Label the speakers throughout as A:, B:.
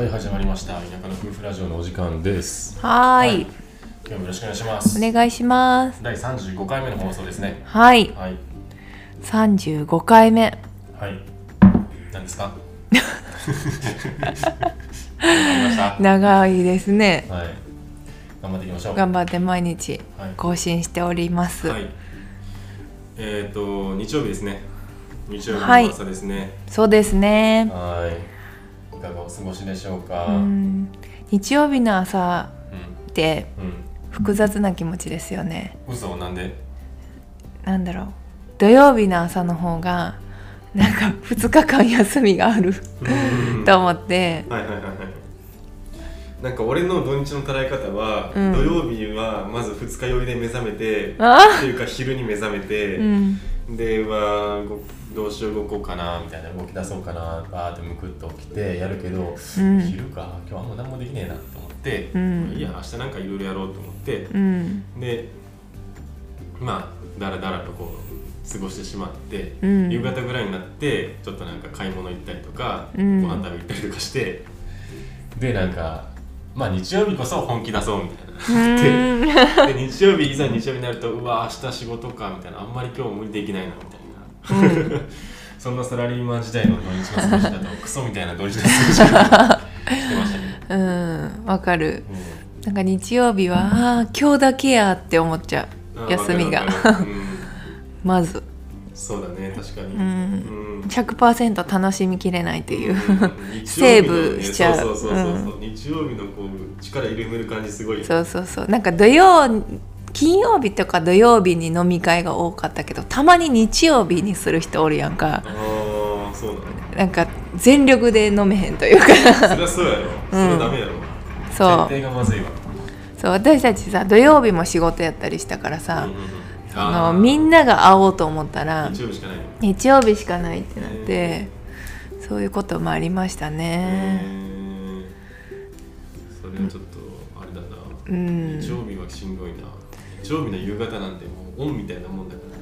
A: はい始まりました。田舎の夫婦ラジオのお時間です。
B: はーい。
A: 今日もよろしくお願いします。
B: お願いします。
A: 第35回目の放送ですね。
B: はい。
A: はい。
B: 35回目。
A: はい。何ですか？わかりました。
B: 長いですね。
A: はい。頑張っていきましょう。
B: 頑張って毎日
A: はい。
B: 更新しております、
A: はい。えっ、ー、と日曜日ですね。日曜日
B: はい。
A: の朝ですね。
B: そうですね。
A: はいいかがお過ごしでしょうか。
B: うん。日曜日の朝
A: うん
B: って
A: うん
B: 複雑な気持ちですよね。
A: 嘘なんで？
B: なんだろう。土曜日の朝の方がなんか2日間休みがある
A: うん。
B: と思って。
A: はいはいはいはい。なんか俺の土日の捉え方は、
B: うん。
A: 土曜日はまず二日酔いで目覚めて
B: あ
A: っていうか昼に目覚めて、
B: うん
A: ではごどうしよう動こうかなみたいな動き出そうかなバーってむくっと起きてやるけど、
B: うん。
A: 昼か今日あんま何もできねえなと思って、
B: うん。
A: いや明日なんかいろいろやろうと思って
B: うん。
A: でまあだらだらとこう過ごしてしまって、
B: うん。
A: 夕方ぐらいになってちょっとなんか買い物行ったりとか、
B: うん。
A: ご飯食べ行ったりとかしてでなんかまあ日曜日こそ本気出そうみたいな
B: うん。
A: でで日曜日いざ日曜日になるとうわ明日仕事かみたいなあんまり今日無理できないなみたいな、そんなサラリーマン時代の土日の過ごし方をクソみたいな土日の過ごし方してましたけど、
B: うん。わかる。
A: うん。
B: なんか日曜日はああ今日だけやって思っちゃ
A: あ
B: う休みが。
A: うん。
B: まず
A: そうだね確かに、
B: うん。
A: うん。
B: 100%楽しみきれないっていう。
A: うん。
B: セーブしちゃう
A: そうそう。そうそう、日曜日のこう力入れめる感じすごい
B: そうそうそう。なんか土曜金曜日とか土曜日に飲み会が多かったけどたまに日曜日にする人おるやんか。
A: ああそうなの
B: なんか全力で飲めへんというか。
A: そりゃそうやろ。それはダメやろ、
B: そう。
A: 設定がまずいわ。
B: そう私たちさ土曜日も仕事やったりしたからさ、
A: うんうんうん
B: あのみんなが会おうと思ったら
A: 日曜日しかないの。
B: 日曜日しかないってなって、そういうこともありましたね。
A: それはちょっとあれだな、
B: うん。
A: 日曜日はしんどいな。日曜日の夕方なんてもうオンみたいなもんだから。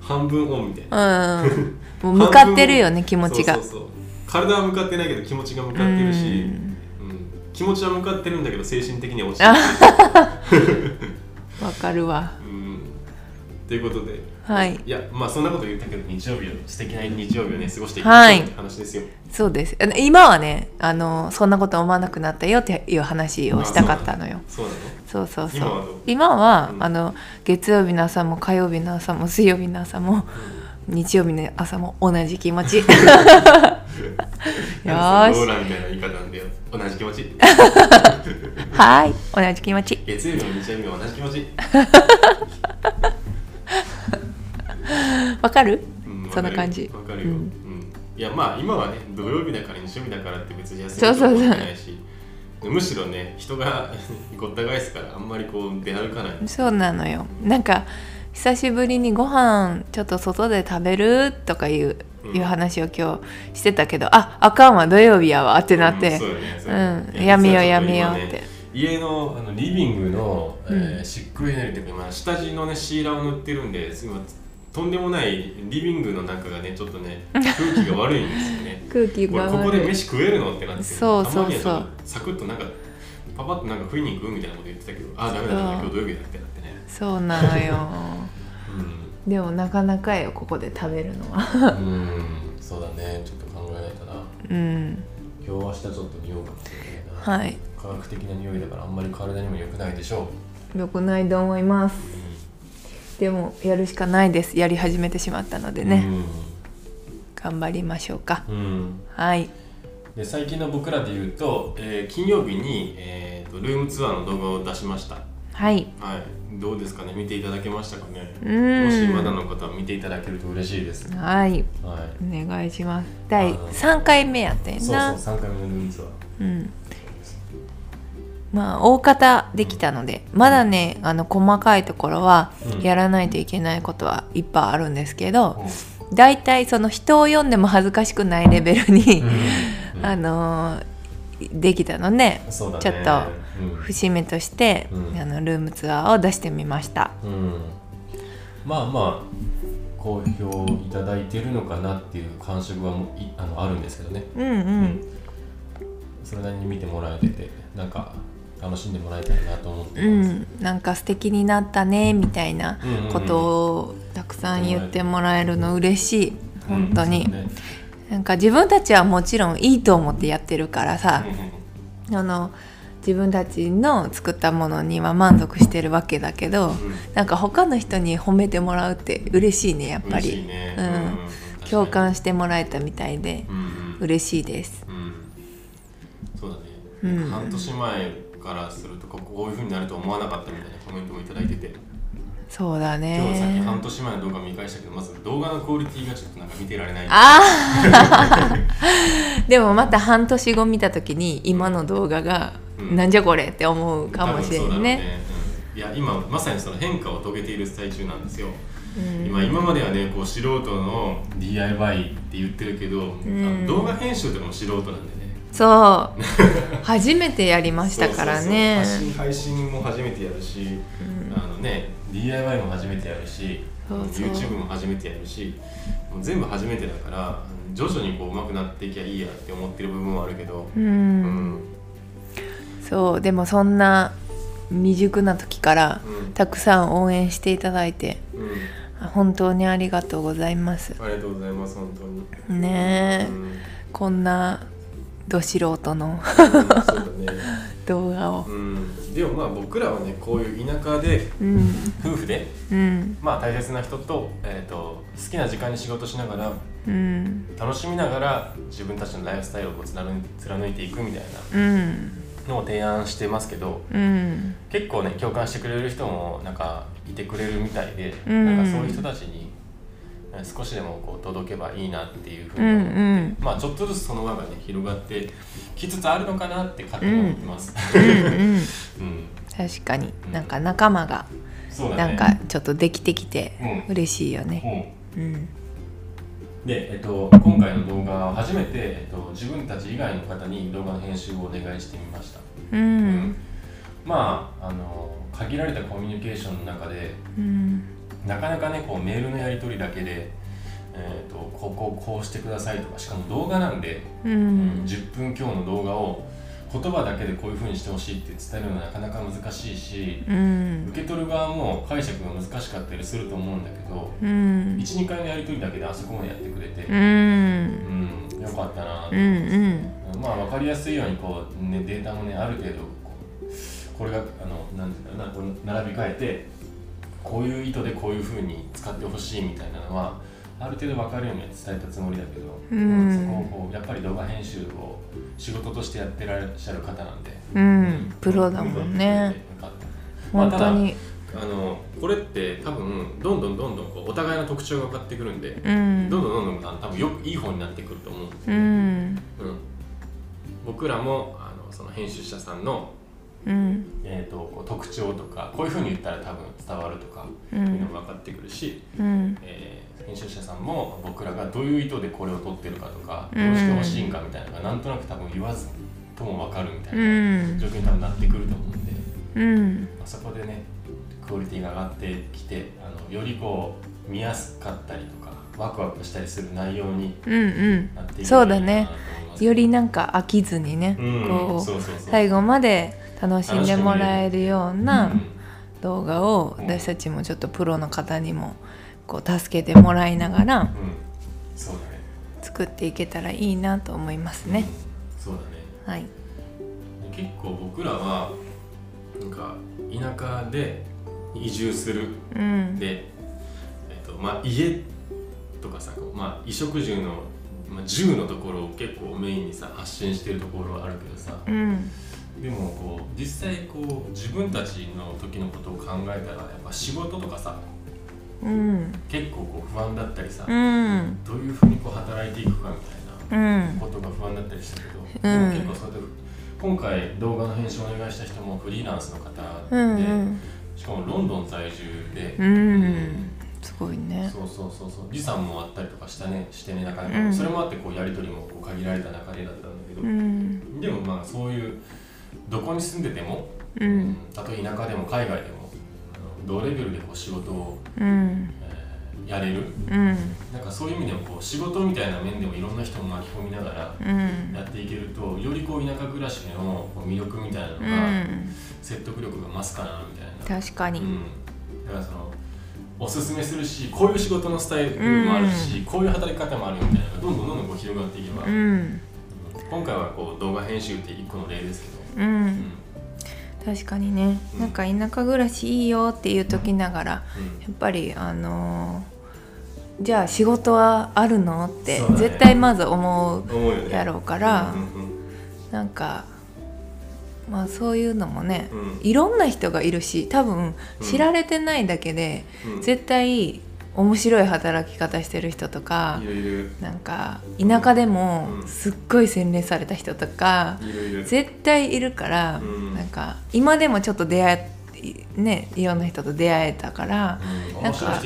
A: 半分オンみたいな。
B: うん、もう向かってるよね気持ちが。
A: そうそうそう。体は向かってないけど気持ちが向かってるし、うん。気持ちは向かってるんだけど精神的には落ちてる。
B: わかるわ。
A: うんということで。
B: はい。
A: いやまあそんなこと言ったけど日曜日を素敵な日曜日をね過ごしていき
B: はい
A: ましょうって話ですよ、
B: そうです。今はねあのそんなこと思わなくなったよっていう話をしたかったのよ。
A: そうなの？
B: そうそうそう。
A: 今はどう？
B: 今は、
A: うん。
B: あの月曜日の朝も火曜日の朝も水曜日の朝も、日曜日の朝も同じ気持ち。よーし。
A: ローラみたいな言い方なんだよ同じ気持ち。
B: はい。同じ気持ち。
A: 月曜日も日曜日も同じ気持ち、
B: わかる？
A: うん
B: そんな感じ。
A: わかるよ、
B: う
A: うん。んいやまあ今はね土曜日だから日曜日だからって別に休
B: そうそうそう。
A: みとか思ってないし。むしろね人が ごった返すからあんまりこう出歩かない。
B: そうなのよ。なんか久しぶりにご飯ちょっと外で食べるとかいう,、
A: うん。
B: いう話を今日してたけどああかんわ土曜日やわってなって。
A: うん
B: やめようやめようって。
A: 家のあのリビングの、えー
B: うん。
A: シックエネルとか今下地のねシーラーを塗ってるんで今とんでもないリビングの中がねちょっとね空気が悪いんですよね。
B: 空気が
A: 俺ここで飯食えるのってなって
B: そうそうそう。
A: サクッとなんかパパッとなんか食いに行くみたいなこと言ってたけどあーダメだ今日土曜日だってなってね。
B: そうなのよ。
A: う
B: でもなかなかよここで食べるのは。
A: ん、うん、そうだね。ちょっと考えないとな。
B: うん。
A: 今日明日ちょっと匂うかもしれないな、
B: はい。
A: 科学的な匂いだからあんまり体にも良くないでしょ
B: よくないと思います。
A: う、
B: でもやるしかないです。やり始めてしまったので
A: うん。
B: ね、頑張りましょうか。
A: うん、うん
B: はい。
A: で最近の僕らで言うと、えー金曜日に、えーとルームツアーの動画を出しました。
B: はい。
A: はい。どうですかね？見ていただけましたかね？
B: うん。
A: もしまだの方は見ていただけると嬉しいです。
B: はい。
A: はい。
B: お願いします。第
A: あの
B: 3回目やったんや
A: そう
B: な
A: そう3回目のルームツアー。
B: うんまあ大方できたのでまだねあの細かいところは
A: うん。
B: やらないといけないことはいっぱいあるんですけど
A: う
B: 大体その人を読んでも恥ずかしくないレベルに、あのーできたので
A: そうだね。
B: ちょっと
A: うん。
B: 節目として、
A: うん。
B: あのルームツアーを出してみました。
A: うん。まあまあ好評いただいてるのかなっていう感触はもあのあるんですけどね。
B: うん。うん。
A: それなりに見てもらえててなんか楽しんでもらえたらなと思って
B: う
A: ます、
B: ん。なんか素敵になったねみたいなことをたくさん言ってもらえるの嬉しい。本当に、
A: うんね。
B: なんか自分たちはもちろんいいと思ってやってるからさ。
A: うん、うん
B: あの自分たちの作ったものには満足してるわけだけど、
A: うん。
B: なんか他の人に褒めてもらうって嬉しいねやっぱり、
A: ね、
B: うん。共感してもらえたみたいで
A: う
B: 嬉しいです。
A: うん。そうだね、
B: うん。
A: 半年前からするとここういう風になると思わなかったみたいなコメントもいただいてて。
B: そうだ
A: 今日さっき
B: ね
A: 半年前の動画見返したけどまず動画のクオリティがちょっとなんか見てられない。
B: あー。でもまた半年後見た時に今の動画が、
A: うん
B: なんじゃこれって思うかもしれ
A: 多分そうだろう
B: んね。
A: うん。いや今まさにその変化を遂げている最中なんですよ、
B: うん。
A: 今今まではねこう素人の DIY って言ってるけど、
B: ん。
A: あの動画編集とかも素人なんでね
B: そう。初めてやりましたからね。
A: 配信も初めてやるし、あのね DIY も初めてやるし
B: そうそう。
A: YouTube も初めてやるしもう全部初めてだから徐々にこう上手くなっていきゃいいやって思ってる部分はあるけど、
B: うん、
A: うん。
B: そうでもそんな未熟な時から
A: うん。
B: たくさん応援していただいて
A: うん。
B: 本当にありがとうございます。
A: ありがとうございます本当に。
B: ねえ、
A: うん。
B: こんなど素人の。
A: そうだね。
B: 動画を。
A: うん、でもまあ僕らはねこういう田舎で
B: うん。
A: 夫婦で
B: うん。
A: まあ大切な人と,、えー、と好きな時間に仕事しながら
B: うん。
A: 楽しみながら自分たちのライフスタイルをこう貫いていくみたい
B: うん。
A: なのを提案してますけど
B: うん。
A: 結構ね共感してくれる人もなんかいてくれるみたいで、
B: うん。
A: なんかそういう人たちにえー少しでもこう届けばいいなっていうふう
B: うんう
A: に思って、
B: ん
A: まあちょっとずつその輪がね広がってきつつあるのかなって勝手に思ってます。
B: うんうん。
A: うん。
B: 確かに。なんか仲間が
A: ね。
B: なんかちょっとできてきて
A: うん。
B: 嬉しいよね。
A: うん。
B: うん。
A: で、えっと、今回の動画は初めて、えっと、自分たち以外の方に動画の編集をお願いしてみました、
B: うん。
A: まああの限られたコミュニケーションの中で
B: うん
A: なかなかねこうメールのやり取りだけで、えっと、こうこうこうしてくださいとかしかも動画なんで、
B: う
A: うん
B: ん
A: 10分強の動画を言葉だけでこういうふうにしてほしいって伝えるのはなかなか難しいし
B: うん。
A: 受け取る側も解釈が難しかったりすると思うんだけど
B: うん。
A: 12回のやり取りだけであそこまでやってくれて、
B: うん。
A: うん、よかったなと
B: うんうん。
A: まあ分かりやすいようにこう、ね、データもねある程度これがあのなんていうかなこう並び替えてこういう意図でこういうふうに使ってほしいみたいなのはある程度分かるようには伝えたつもりだけど、
B: うん。
A: そこをこうやっぱり動画編集を仕事としてやってらっしゃる方なんで、
B: うん。プロだもんね。本当に。
A: ただあのこれって多分どんどんどんどんこうお互いの特徴が分かってくるんで、
B: うん。
A: どんどんどんどん多分よくいい方になってくると思うんですよ。ね。
B: うん。
A: うん、僕らもあのその編集者さんの、
B: うん。
A: えー、と特徴とかこういうふうに言ったら多分伝わるとか
B: う
A: いうのも分かってくるし、
B: うん。
A: えー編集者さんも僕らがどういう意図でこれを撮ってるかとか
B: うん。
A: どうしてほしいんかみたいなのがなんとなく多分言わずとも分かるみたいうなん。状況に多分なってくると思うんで、
B: うん。
A: まあ、そこでねクオリティが上がってきてあのよりこう見やすかったりとかワクワクしたりする内容に
B: うんうん。
A: なっていけ
B: そう
A: ばいいかな
B: だね
A: と思います
B: よりなんか飽きずにね
A: うん。
B: こ
A: そうそうそう
B: う。最後まで楽しんでもらえるよう
A: う
B: なん動画を
A: うん
B: 私たちもちょっとプロの方にもこう助けてもらいながら作っていけたらいいなと思いますね。
A: うんそうだね
B: はい。
A: で結構僕らはなんか田舎で移住する
B: うん。
A: で、えっとまあ、家とかさまあ、衣食住の、まあ、住のところを結構メインにさ発信してるところはあるけどさ
B: うん。
A: でもこう実際こう自分たちの時のことを考えたらやっぱ仕事とかさ
B: うん。
A: 結構こう不安だったりさ、
B: うん。
A: どういうふうにこう働いていくかみたいな
B: うん。
A: ことが不安だったりしたけど、
B: うん
A: でも結構それで今回動画の編集をお願いした人もフリーランスの方で、
B: うん。
A: しかもロンドン在住で、
B: うん。すごいね。
A: そうそうそうそう時差もあったりとかしたねしてねなかなか、
B: うん
A: それもあってこうやり取りもこう限られた中でだったんだけど、
B: うん。
A: でもまあそういうどこに住んでても、
B: うん。
A: たとえ田舎でも海外でも同レベルでこう仕事を、
B: うん。
A: えーやれる。
B: うん。
A: なんかそういう意味でもこう仕事みたいな面でもいろんな人を巻き込みながら
B: うん。
A: やっていけるとよりこう田舎暮らしの魅力みたいなの
B: う
A: が
B: ん。
A: 説得力が増すかなみたいな、
B: 確かに。
A: うん、だからそのおすすめするしこういう仕事のスタイルもあるし、こういう働き方もあるよみたいなどんどんどんどんこう広がっていけば、
B: うん。
A: 今回はこう動画編集って一個の例ですけど、
B: う
A: うん。
B: ん確かにね。
A: うん。
B: なんか田舎暮らしいいよっていう時ながらや
A: うん。
B: っぱりあのーじゃあ仕事はあるのって絶対まず思うやろうからなんかまあそういうのもね
A: うん。
B: いろんな人がいるし多分知られてないだけで絶対面白い働き方してる人とかなんか田舎でも
A: うん。
B: すっごい洗練された人とか絶対いるから
A: うん。
B: なんか今でもちょっと出会えねいろんな人と出会えたから
A: うん。
B: なんか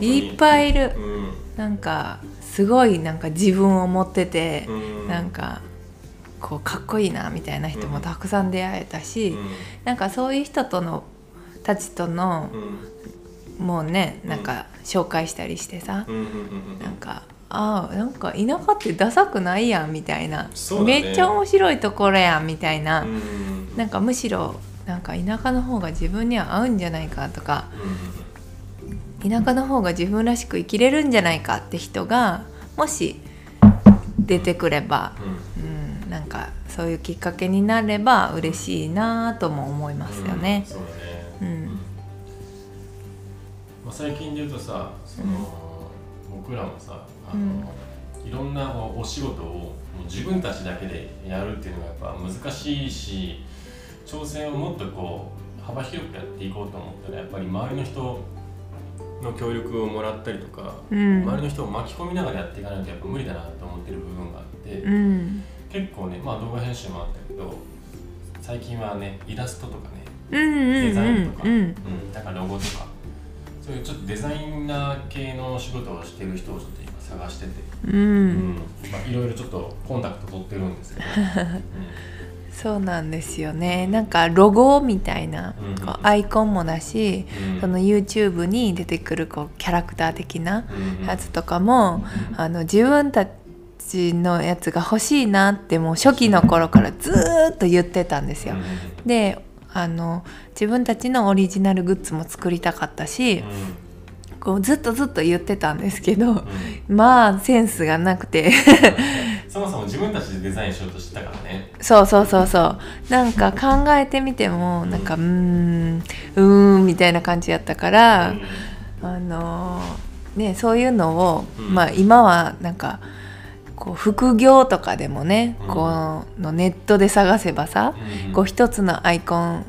A: い
B: っぱいいる。
A: うん。
B: なんかすごいなんか自分を持ってて
A: うん。
B: なんかこうかっこいいなみたいな人もたくさん出会えたし、
A: うん。
B: なんかそういう人とのたちとの
A: うん
B: もうね
A: うん。
B: なんか紹介したりしてさ、
A: うんうんうんうん
B: なんかああなんか田舎ってダサくないやんみたいな、
A: ね。
B: めっちゃ面白いところやんみたいな、
A: うん
B: なんかむしろなんか田舎の方が自分には合うんじゃないかとか。田舎の方が自分らしく生きれるんじゃないかって人がもし出てくれば、
A: うん。うん
B: うん、なんかそういうきっかけになれば嬉しいなとも思いますよね。
A: うん。最近で言うとさその、僕らもさあの、
B: うん。
A: いろんなお仕事を自分たちだけでやるっていうのがやっぱ難しいし挑戦をもっとこう幅広くやっていこうと思ったらやっぱり周りの人の協力をもらったりとか、
B: うん。
A: 周りの人を巻き込みながらやっていかないとやっぱ無理だなと思ってる部分があって、
B: うん。
A: 結構ねまあ動画編集もあったけど最近はねイラストとかね
B: うんうん。
A: デザインとか、
B: うん。
A: だからロゴとかそういうちょっとデザイナー系の仕事をしてる人をちょっと今探してて、
B: う
A: うん。んまあ、いろいろちょっとコンタクト取ってるんですけど、
B: そうなんですよね。なんかロゴみたいな
A: うん
B: こうアイコンもだし
A: うん。
B: その YouTube に出てくるこうキャラクター的な
A: うん
B: やつとかもあの自分たちのやつが欲しいなってもう初期の頃からずーっと言ってたんですよ。であの自分たちのオリジナルグッズも作りたかったしこうずっとずっと言ってたんですけど
A: うん。うん
B: まあセンスがなくて。
A: そもそも自分たちでデザインしようとしてたからね。
B: そうそうそうそう。なんか考えてみてもなんかうーんうーんみたいな感じやったから、あのーねそういうのを、
A: うん。
B: まあ今はなんかこう副業とかでもね、
A: うん。
B: このネットで探せばさ、
A: うん
B: こう一つのアイコン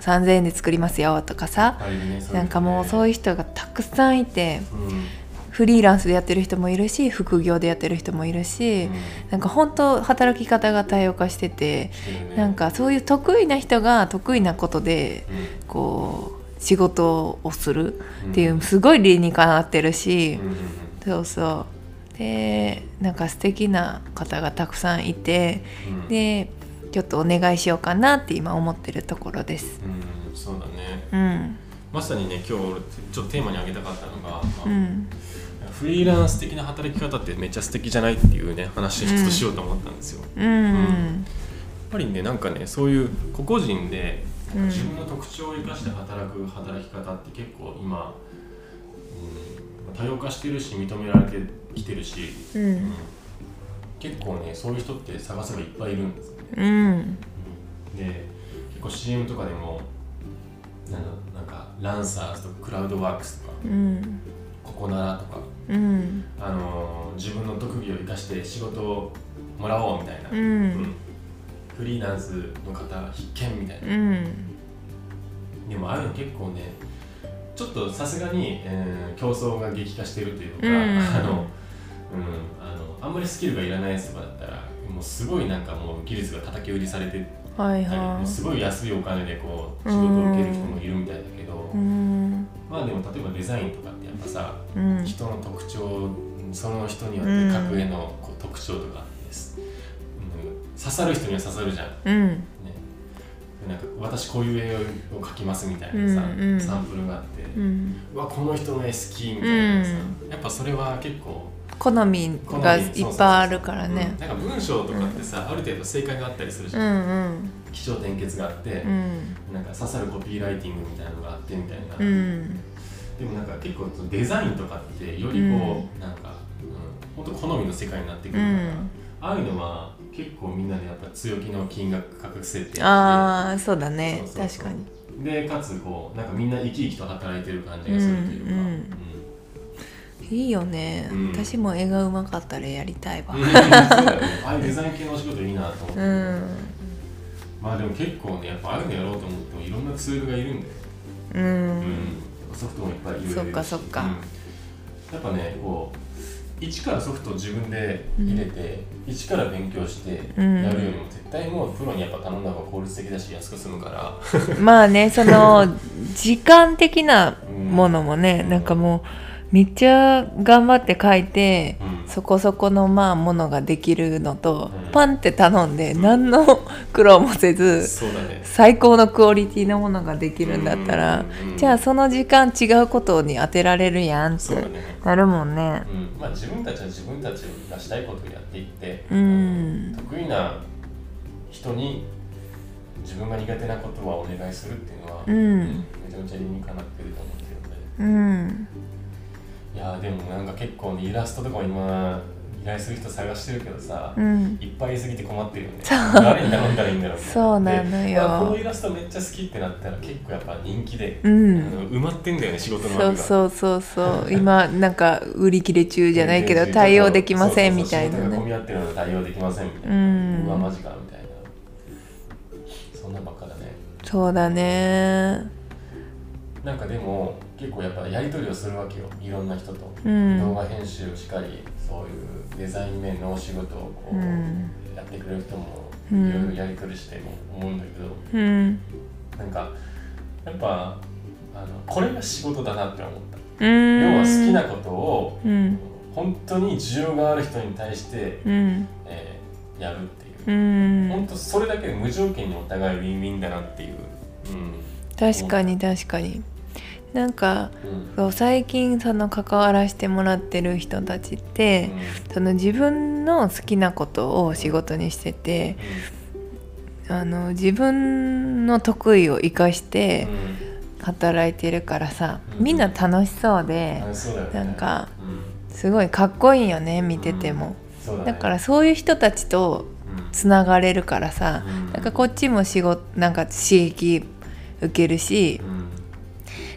B: 3,000円で作りますよとかさ、
A: ねそ
B: なんかもうそういう人がたくさんいて
A: うん。うん
B: フリーランスでやってる人もいるし副業でやってる人もいるし、なんか本当働き方が多様化してて、
A: ね。
B: なんかそういう得意な人が得意なことで
A: うん。
B: こう仕事をするってい
A: うん。
B: うすごい理にかなってるし、
A: うんうん。
B: そうそうでなんか素敵な方がたくさんいて
A: うん。
B: でちょっとお願いしようかなって今思ってるところです。
A: うんそうだね。
B: うん、
A: まさにね今日俺ちょっとテーマに挙げたかったのが、まあ
B: うん、
A: フリーランス的な働き方ってめっちゃ素敵じゃないっていうね話をちょっとしようと思ったんですよ、やっ
B: うん、
A: ぱりねなんかねそういう個々人で
B: うん。
A: 自分の特徴を生かして働く働き方って結構今、うん、多様化してるし認められてきてるし、
B: う
A: うん。
B: ん、
A: 結構ねそういう人って探せばいっぱいいるんですよね、
B: うん、
A: うん。で結構 CM とかでもなんだなんかランサーズとかクラウドワークスとか
B: うん、
A: ココナラとか
B: うん、
A: あのー自分の特技を生かして仕事をもらおうみたいな、
B: う
A: うん
B: ん、
A: フリーランスの方必見みたいな、
B: うん、
A: でもああいうの結構ねちょっとさすがに、えー競争が激化してるというか、
B: うん。
A: あの、うん、あのあんまりスキルがいらないやつとかだったらもうすごいなんかもう技術が叩き売りされて
B: はい
A: たり、
B: は
A: すごい安いお金でこう仕事を受ける人もいるみたいだけど、
B: い。うん、
A: まあでも例えばデザインとかってやっぱさ
B: うん、
A: 人の特徴その人によって各絵のこう特徴とかです、うん刺さる人には刺さるじゃん、ね、
B: うん、
A: なんか私こういう絵を描きますみたいなさ、
B: うんうん。
A: サンプルがあって、
B: う
A: うんわこの人の絵好きみたいなさ、やっぱそれは結構
B: 好みがいっぱいあるから
A: うん。
B: ね
A: なんか文章とかってさ、ある程度正解があったりするじ
B: う
A: ゃん、
B: んうん。
A: 起承転結があって、
B: うん。
A: なんか刺さるコピーライティングみたいなのがあってみたいな、
B: うん。
A: でもなんか結構そのデザインとかってよりこう、
B: うん。
A: なんか、うん、本当好みの世界になってく
B: う
A: るから、
B: ん。
A: ああいうのは結構みんなでやっぱ強気の金額価格設定
B: ああそうだね。確かに。
A: でかつこうなんかみんな生き生きと働いてる感じがするというか、
B: うん。うん。いいよね、
A: うん。
B: 私も絵がうまかったらやりたいわ。
A: ね。ああいうデザイン系のお仕事いいなと思って、
B: うん。
A: まあでも結構ねやっぱああいうのやろうと思ってもいろんなツールがいるんで、
B: う
A: うん。
B: ん
A: ソフトもいっぱいいろいろいるし。
B: そっかそっか。
A: うん。やっぱねこう一からソフトを自分で入れて、一から勉強してや
B: うん。
A: るよりも絶対もうプロにやっぱ頼んだ方が効率的だし安く済むから。
B: まあねその時間的なものもね、
A: うん。
B: なんかもうめっちゃ頑張って書いて、
A: うん。
B: そこそこのまあものができるのと、
A: うん。
B: パンって頼んで
A: うん。
B: 何の 苦労もせず、
A: ね。
B: 最高のクオリティのものができるんだったら、じゃあその時間違うことに当てられるやんってなるもんね。
A: うん。まあ自分たちは自分たちがしたいことをやっていって、
B: うん。
A: 得意な人に自分が苦手なことはお願いするっていうのは、
B: うん。
A: めちゃめちゃ理にかなってると思ってるので。
B: うん
A: いやーでもなんか結構ねイラストとかも今依頼する人探してるけどさ、
B: うん。
A: いっぱいいすぎて困ってるよね。誰に頼んだらいいんだろう
B: そうなのよ
A: でまあこのイラストめっちゃ好きってなったら結構やっぱ人気で、
B: う
A: あ
B: ん
A: の埋まってんだよね仕事の
B: そう
A: う
B: そうそうそう。今なんか売り切れ中じゃないけど対応できませんみたいなね。
A: 混み合ってるので対応できませんみたいな、
B: うん。
A: うわマジかみたいな。そんなんばっかだね。
B: そうだね。
A: なんかでも結構やっぱやり取りをするわけよ。いろんな人と、
B: うん。
A: 動画編集しかりそういうデザイン面のお仕事をこう、
B: うん。
A: やってくれる人も
B: うん。
A: いろいろやり取りしても思うんだけど、
B: うん。
A: なんかやっぱあのこれが仕事だなって思った、
B: うん。
A: 要は好きなことを
B: うん。
A: 本当に需要がある人に対して、
B: うん。
A: えーやるっていう。
B: う、ん。
A: 本当それだけで無条件にお互いウィンウィンだなっていう、
B: 確かに確かになんか
A: うん。
B: そう最近その関わらせてもらってる人たちって、その自分の好きなことを仕事にしててあの自分の得意を生かして働いてるからさ、
A: うん。
B: みんな楽しそうで、
A: う
B: なんか
A: うん。
B: すごいかっこいいよね見てても、
A: だ
B: からそういう人たちと
A: うん。
B: つながれるからさ、
A: うん。
B: なんかこっちも仕事なんか刺激受けるし
A: うん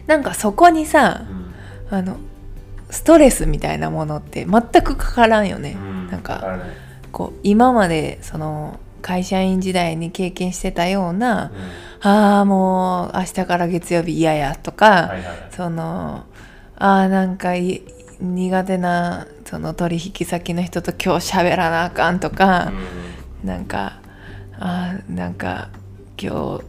B: なんかそこにさ
A: うん。
B: あのストレスみたいなものって全くかからんよね、
A: うん。
B: なんかこう今までその会社員時代に経験してたような
A: うん「
B: ああもう明日から月曜日嫌や」とか、
A: はいはいはい。
B: その「ああなんかい苦手なその取引先の人と今日喋らなあかん」とか、なんか「ああなんか今日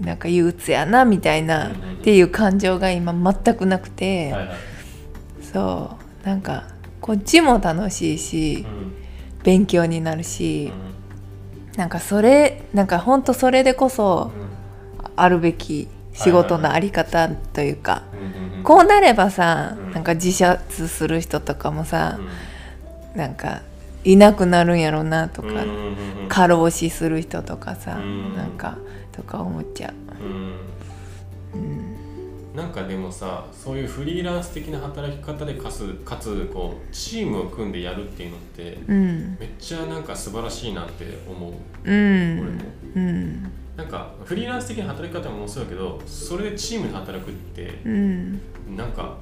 B: なんか憂鬱やな」みたいな、っていう感情が今全くなく
A: う
B: て、
A: んはいはい
B: そう。なんかこっちも楽しいし、
A: うん。
B: 勉強になるし、なんかそれなんかほんとそれでこそあるべき仕事のあり方というか、こうなればさ、
A: うん。
B: なんか自殺する人とかもさ
A: う、ん。
B: なんかいなくなるんやろうなとか、過労死する人とかさ、
A: うん。
B: なんかとか思っちゃ
A: う。ん。
B: う。うん。
A: なんかでもさそういうフリーランス的な働き方でかつかつこうチームを組んでやるっていうのって
B: うん。
A: めっちゃなんか素晴らしいなって思う。
B: うん。
A: 俺も。
B: うん。
A: なんかフリーランス的な働き方もそうだけどそれでチームで働くって
B: うん。
A: なんか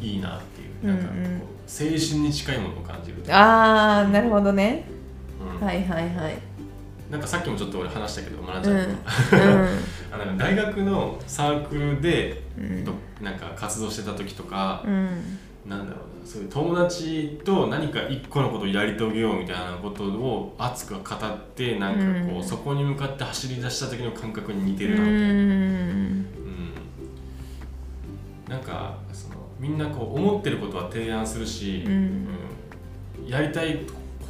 A: いいなっていう。なんかこう
B: うんうん
A: 青春に近いものを感じる
B: あーなるほどね。
A: うん。
B: はいはいはい
A: なんかさっきもちょっと俺話したけど学ん
B: うん。
A: じゃうあの大学のサークルで
B: う
A: なんか活動してた時とか、
B: うん。
A: なんだろうなそういう友達と何か一個のことをやり遂げようみたいなことを熱く語ってなんかこう、
B: うん。
A: そこに向かって走り出した時の感覚に似て
B: う
A: るなみたいな、うん。
B: ん
A: なんかそのみんなこう思ってることは提案するし、
B: うん。
A: うん。やりたい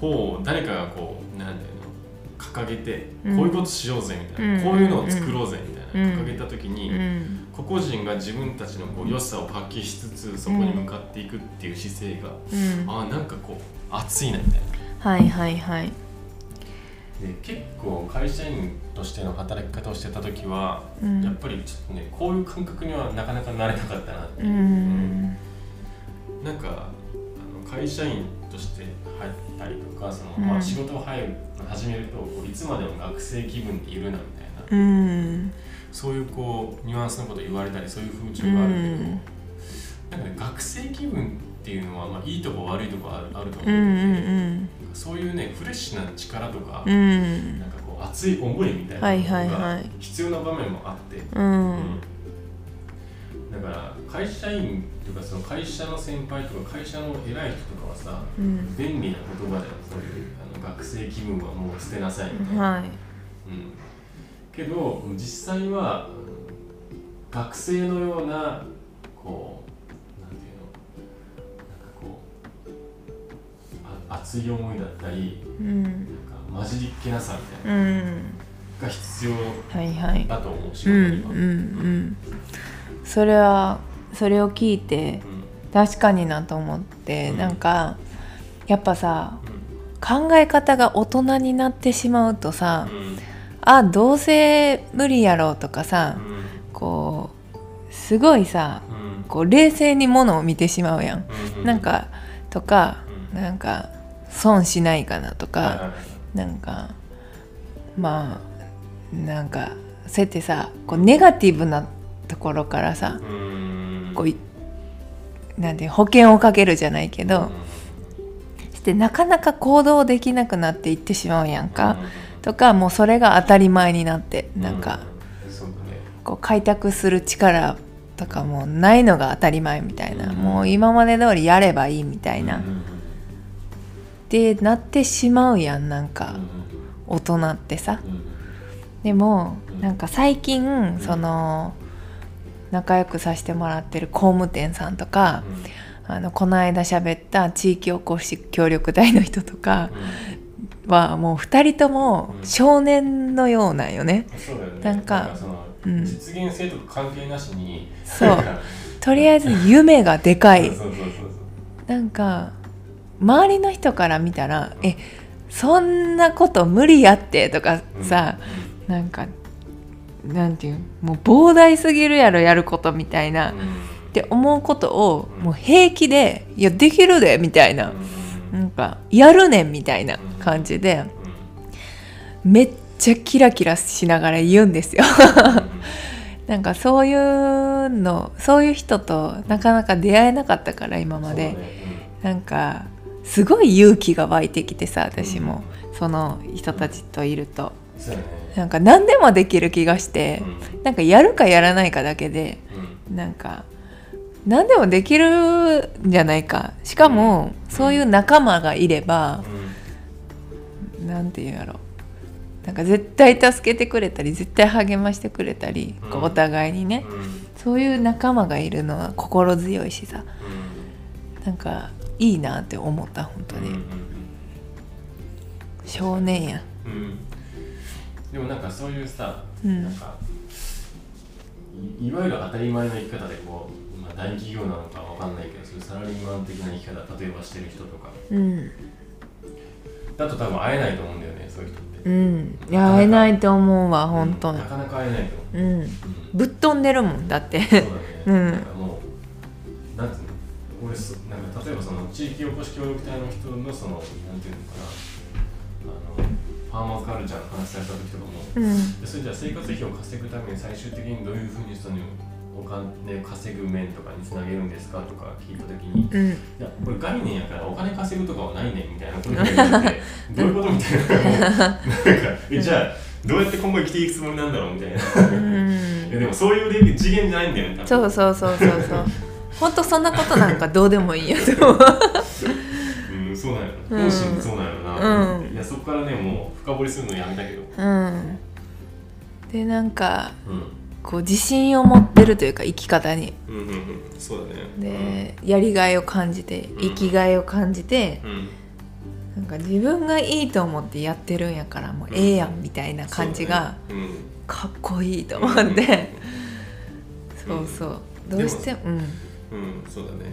A: 方を誰かがこうなんだよな掲げて、
B: うん。
A: こういうことしようぜみたいな、
B: うん。
A: こういうのを作ろうぜみたいな、
B: うん。
A: 掲げた時に、
B: うん。
A: 個々人が自分たちのこう良さを発揮しつつそこに向かっていくっていう姿勢が、
B: うん。
A: ああなんかこう熱いなみたいな。
B: はいはいはい。
A: で結構会社員としての働き方をしてた時は、
B: うん。
A: やっぱりちょっとねこういう感覚にはなかなかなれなかったなって
B: う、ん。
A: なんかあの会社員として入ったりとかその、
B: うん。
A: まあ、仕事を入る始めるとこういつまでも学生気分でいるなみたいな、
B: うん。
A: そういうこうニュアンスのこと言われたりそういう風潮があるけど、
B: うん。
A: なんかね学生気分っていうのは、まあ、いいとこ悪いとこあるあると思
B: うんう
A: うんそういうねフレッシュな力とか、
B: うん。
A: なんかこう熱い思いみたいな
B: はいはい
A: のが
B: はい。
A: 必要な場面もあって、
B: うん。
A: だから会社員というかその会社の先輩とか会社の偉い人とかはさ
B: うん。
A: 便利な言葉でそういうあの学生気分はもう捨てなさいみたいな、
B: はい。
A: うん、けど実際は学生のようなこうなんていうの？なんかこうあ熱い思いだったり
B: うん。
A: なんか混じりっけなさみたいな
B: うん。
A: のが必要
B: はいはい。
A: だと思う仕
B: うん
A: 事には。
B: うんうん。それはそれを聞いて確かになと思って、
A: うん。
B: なんかやっぱさ
A: うん。
B: 考え方が大人になってしまうとさ、
A: うん。
B: あどうせ無理やろうとかさ、
A: うん。
B: こうすごいさ
A: うん。
B: こう冷静にものを見てしまうやん。
A: うん。
B: なんかとか
A: うん。
B: なんか損しないかなとか、
A: はい
B: なんかまあなんかそうやってさこうネガティブなところからさ
A: うん
B: こういなんて保険をかけるじゃないけど、してなかなか行動できなくなっていってしまうやんか、とかもうそれが当たり前になってなんか、こう開拓する力とかもないのが当たり前みたいな、
A: うん。
B: もう今まで通りやればいいみたいな、
A: うんうん。
B: でなってしまうやんなんか
A: うん。
B: 大人ってさ。
A: うん。
B: でも
A: うん。
B: なんか最近その仲良くさせてもらってる工務店さんとかあのこの間喋った地域おこし協力隊の人とかはもう2人とも
A: うん。
B: 少年のようなんよね。なんか
A: 実現性とか関係なしに。
B: そう。とりあえず夢がでかい。なんか周りの人から見たら「えそんなこと無理やって」とかさ、なんかなんていう？もう膨大すぎるやろやることみたいな、
A: うん。
B: って思うことを
A: うん。
B: もう平気で「いやできるで」みたいな、
A: うん。
B: なんか「やるねん」みたいな感じでめっちゃキラキラしながら言うんですよ。なんかそういうのそういう人となかなか出会えなかったから今まで、なんかすごい勇気が湧いてきてさ私も、その人たちといると。
A: そうやね
B: なんか何でもできる気がして
A: う、ん。
B: なんかやるかやらないかだけで
A: うん。
B: なんか何でもできるんじゃないか。しかも、そういう仲間がいれば、なんていうんやろ。なんか絶対助けてくれたり絶対励ましてくれたり、お互いにね、そういう仲間がいるのは心強いしさ。なんかいいなって思った本当に、少年や
A: でもなんかそういうさ
B: うん。
A: なんかいいわゆる当たり前の生き方でこう、まあ、大企業なのかわかんないけどそういうサラリーマン的な生き方例えばしてる人とか。
B: うん。
A: だと多分会えないと思うんだよねそういう人って。
B: うん。いや会えないと思うわ本当
A: うん。なかなか会えないと思う、
B: うん。
A: うん。
B: ぶっ飛んでるもんだって。
A: そうだね、
B: うん。
A: なんかもうなんていうの俺そなんか例えばその地域おこし協力隊の人のそのなんていうのかな。あのファーマーカルチャーの話された時とかも。
B: うん。
A: でそれじゃあ生活費を稼ぐために最終的にどういうふうにそのお金を稼ぐ面とかにつなげるんですかとか聞いた時に
B: うん。
A: いやこれ概念やからお金稼ぐとかはないねんみたいなこと言われてどういうことみたいななんかえじゃあどうやって今後生きていくつもりなんだろうみたいな。でもそういう次元じゃないんだよね
B: そうそうそうそうそう。本当そんなことなんかどうでもいいやと思う
A: うん、そうなんや
B: うん。
A: ろ本心そうなんやろな、
B: うん。
A: いやそこからねもう深掘りするのやめたけど。
B: うん。でなんか
A: うん。
B: こう自信を持ってるというか生き方に。
A: うんうんうん。そうだね。
B: でやりがいを感じて
A: ん。
B: 生きがいを感じて
A: うん。
B: なんか自分がいいと思ってやってるんやからもうええやんみたいな感じがかっこいいと思って、
A: うん
B: そうそう。どうしてもうん、
A: そうだね。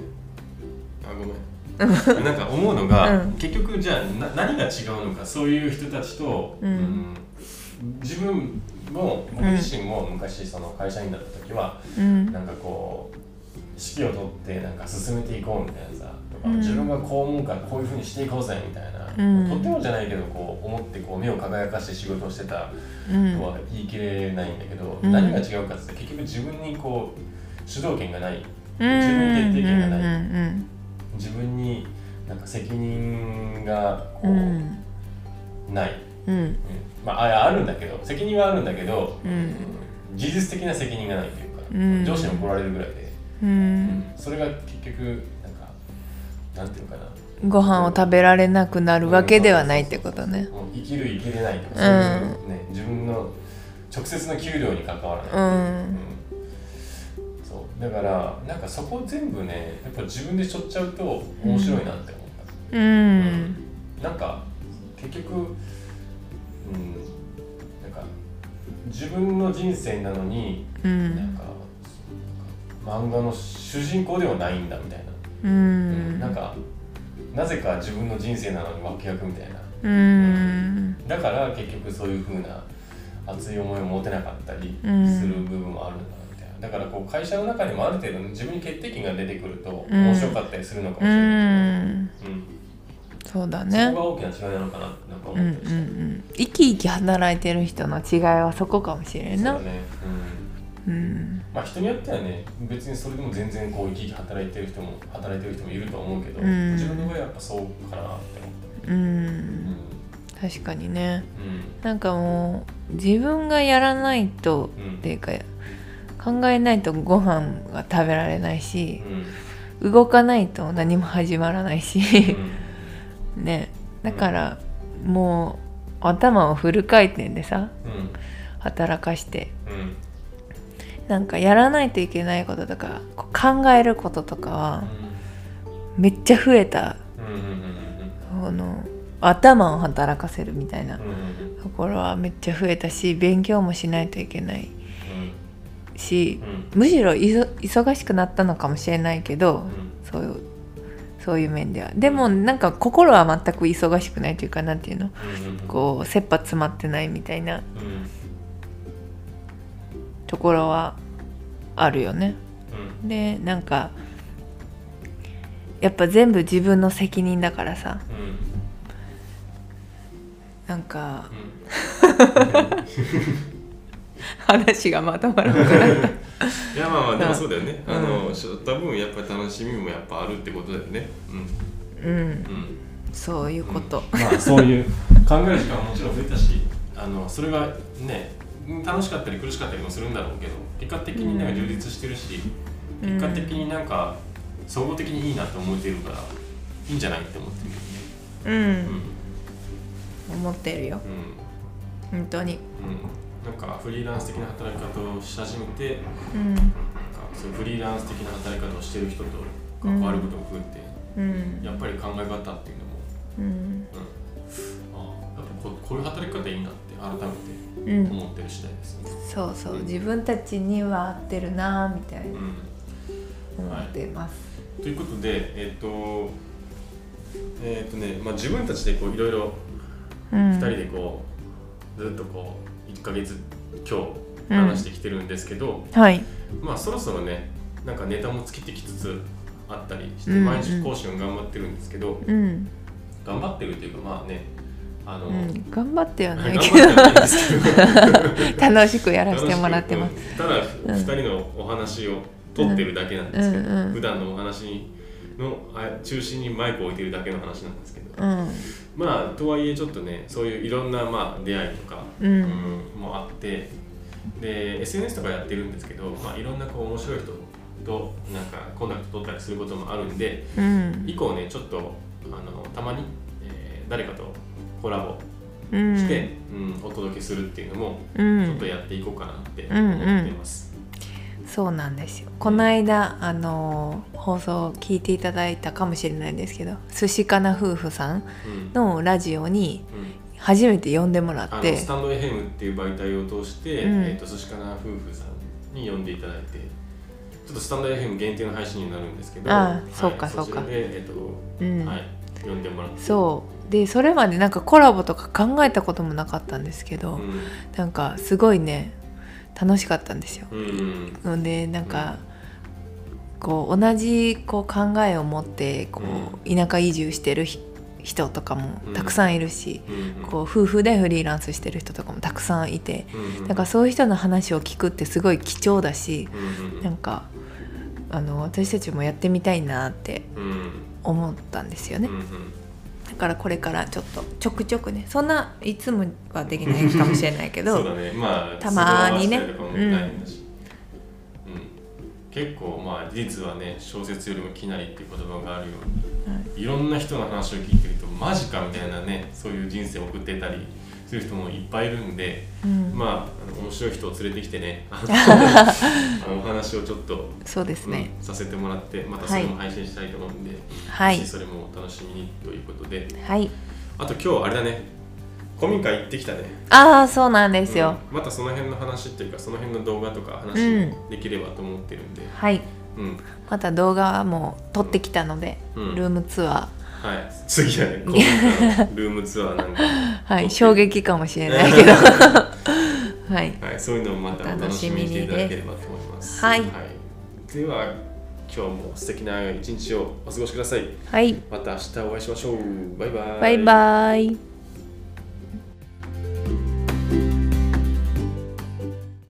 A: あごめんなんか思うのが、
B: うん。
A: 結局じゃあな何が違うのかそういう人たちと、
B: うん。
A: 自分も僕自身も昔その会社員だった時は、
B: うん。
A: なんかこう指揮を取ってなんか進めていこうみたいなさとか、
B: うん。
A: 自分がこう思うからこういうふうにしていこうぜみたいな、
B: うん。
A: とってもじゃないけどこう思ってこう目を輝かして仕事をしてた
B: うん。
A: とは言い切れないんだけど、
B: うん。
A: 何が違うかって結局自分にこう主導権がない。
B: うん。
A: 自分に決定権がない。
B: うん
A: 自分になんか責任がこう、
B: うん。
A: ない、
B: うん。
A: うん。まあああるんだけど責任はあるんだけど、
B: うん。
A: 事実的な責任がないというか、
B: うん。
A: 上司に怒られるぐらいで、
B: う
A: うん。
B: ん
A: それが結局なんかなんていうのかな。
B: ご飯を食べられなくなるわけではないってことね。
A: 生きる生きれないとかね。自分の直接の給料に関わらない、
B: うん
A: だからなんかそこ全部ねやっぱ自分でしょっちゃうと面白いなって思った、
B: うん。
A: なんか結局うん。なんか自分の人生なのに、
B: う
A: なん
B: ん
A: か漫画の主人公ではないんだみたいな、
B: う
A: うん。
B: ん
A: なんかなぜか自分の人生なのに脇役みたいな。
B: うん。
A: だから結局そういうふうな熱い思いを持てなかったり
B: うん。
A: する部分もあるんだだからこう会社の中にもある程度自分に決定権が出てくると
B: うん。
A: 面白かったりするのかもし
B: う
A: れない、
B: ん
A: うん。
B: そうだね。
A: そこが大きな違いなのかなって思ったりした、
B: ん生き生き働いてる人の違いはそこかもしれんな。
A: そうだね、うん。
B: うん。
A: まあ人によってはね別にそれでも全然こう生き生き働いてる人も働いてる人もいると思うけど、
B: うん。
A: 自分の場合はやっぱそうかなって思っ
B: う
A: た、
B: ん。確かにね。
A: うん。
B: なんかもう自分がやらないと
A: うん。
B: っていうか考えないとご飯が食べられないし
A: うん。
B: 動かないと何も始まらないし。
A: うん。
B: ね。だからもう頭をフル回転でさ
A: うん。
B: 働かして
A: うん。
B: なんかやらないといけないこととか考えることとかはめっちゃ増えた
A: う
B: の頭を働かせるみたいなところはめっちゃ増えたし勉強もしないといけないし
A: うん。
B: むしろ忙しくなったのかもしれないけど
A: うん。
B: そういうそういう面では。でもなんか心は全く忙しくないというかなんていうの？こう切羽詰まってないみたいな。
A: うん。
B: ところはあるよね。
A: うん。
B: でなんかやっぱ全部自分の責任だからさ。
A: うん。
B: なんか
A: うん
B: 話がまとまらなくなった。
A: いやまあまあでもそうだよね、
B: うん。
A: あのしょった分やっぱり楽しみもやっぱあるってことだよね。うん。
B: うん。
A: うん。
B: そういうこと。
A: まあそういう。考える時間はもちろん増えたしあのそれがね楽しかったり苦しかったりもするんだろうけど結果的になんか充実してるし、
B: うん。
A: 結果的になんか総合的にいいなって思ってるからいいんじゃないって思ってるけ
B: うん、思ってるよ。
A: うん。
B: 本当に。
A: うんうんなんかフリーランス的な働き方をし始めて
B: うん。
A: なんかそういうフリーランス的な働き方をしてる人と関わることが増えて、
B: うん。
A: やっぱり考え方っていうのも、
B: うん。
A: うん、あやっぱここういう働き方いいなって改め
B: うん
A: て思ってる次第ですよね。
B: そうそう。自分たちには合ってるなみたいな。
A: うん。
B: 思ってます。
A: ということで、えっ、と、えっ、とね、まあ、自分たちでこういろいろ
B: うん。
A: 2人でこう、ずっとこう1ヶ月今日話してきてるんですけど、
B: はい。
A: まあそろそろねなんかネタも尽きてきつつあったりして、
B: うんうん。
A: 毎日講師も頑張ってるんですけど
B: うん、
A: 頑張ってるっていうかまあねあの、
B: うん、頑張ってはないけ
A: ど。
B: ど 楽しくやらせてもらってます。
A: ただ、
B: うん
A: 2人のお話を取ってるだけなんですけど、
B: うんうん。
A: 普段のお話のあ中心にマイクを置いてるだけの話なんですけど、
B: うん。
A: まあとはいえちょっとねそういういろんな、まあ、出会いとか、
B: うん。
A: うんもあってで SNS とかやってるんですけど、まあ、いろんなこう面白い人となんかコンタクト取ったりすることもあるんで
B: うん。
A: 以降ねちょっとあのたまに、えー誰かとコラボ
B: うん。
A: して、うんお届けするっていうのも
B: う
A: ちょっ
B: ん
A: とやっていこうかなって思っています。
B: そうなんですよ。この間あの放送聞いていただいたかもしれないんですけど寿司かな夫婦さん
A: うん。
B: のラジオに
A: うん。
B: 初めて呼んでもら
A: あの
B: って
A: スタンド FM っていう媒体を通して、
B: うん。
A: えー、と寿司かな夫婦さんに呼んでいただいて。ちょっとスタンド FM 限定の配信になるんですけど
B: ああ
A: はい。
B: そうかそうか。
A: えーと
B: うん。
A: はい、呼んでもらって。
B: そう。でそれまでなんかコラボとか考えたこともなかったんですけど、
A: うん。
B: なんかすごいね楽しかったんですよ。のでなんか、こう同じこう考えを持ってこう、田舎移住してるひ人とかもたくさんいるし、こう夫婦でフリーランスしてる人とかもたくさんいて、なんかそういう人の話を聞くってすごい貴重だし、
A: う
B: なんかあの私たちもやってみたいなって
A: うん。
B: 思ったんですよね。からこれからちょっとちょくちょくね。そんないつもはできないかもしれないけど
A: そうだね。まあ
B: たまにね。
A: 都合合わせたりとかも大変だし、うん。結構まあ実はね小説よりもきなりっていう言葉があるように、い、ろんな人の話を聞いてるとマジかみたいなねそういう人生を送ってたりする人もいっぱいいるんで、
B: うん。
A: まああの面白い人を連れてきてね お話をちょっと、
B: そうですね、
A: うんさせてもらってまたそれも配信したいと思うんで、
B: はい。
A: それもお楽しみにということで。
B: はい。
A: あと今日あれだね。古民家行ってきたね。
B: ああそうなんですよ、
A: うん。またその辺の話っていうかその辺の動画とか話できればと思ってるんで、
B: はい。
A: うん。
B: また動画も撮ってきたので、
A: うん。
B: ルームツア
A: はい。次はね。古民家のルームツアーなんか、
B: ーはい。衝撃かもしれないけど。はい。
A: はい、そういうのもまたお楽しみにしていただければと思います。
B: はい。
A: では今日も素敵な一日をお過ごしください。
B: はい。
A: また明日お会いしましょう。バイバイ。
B: バイバイ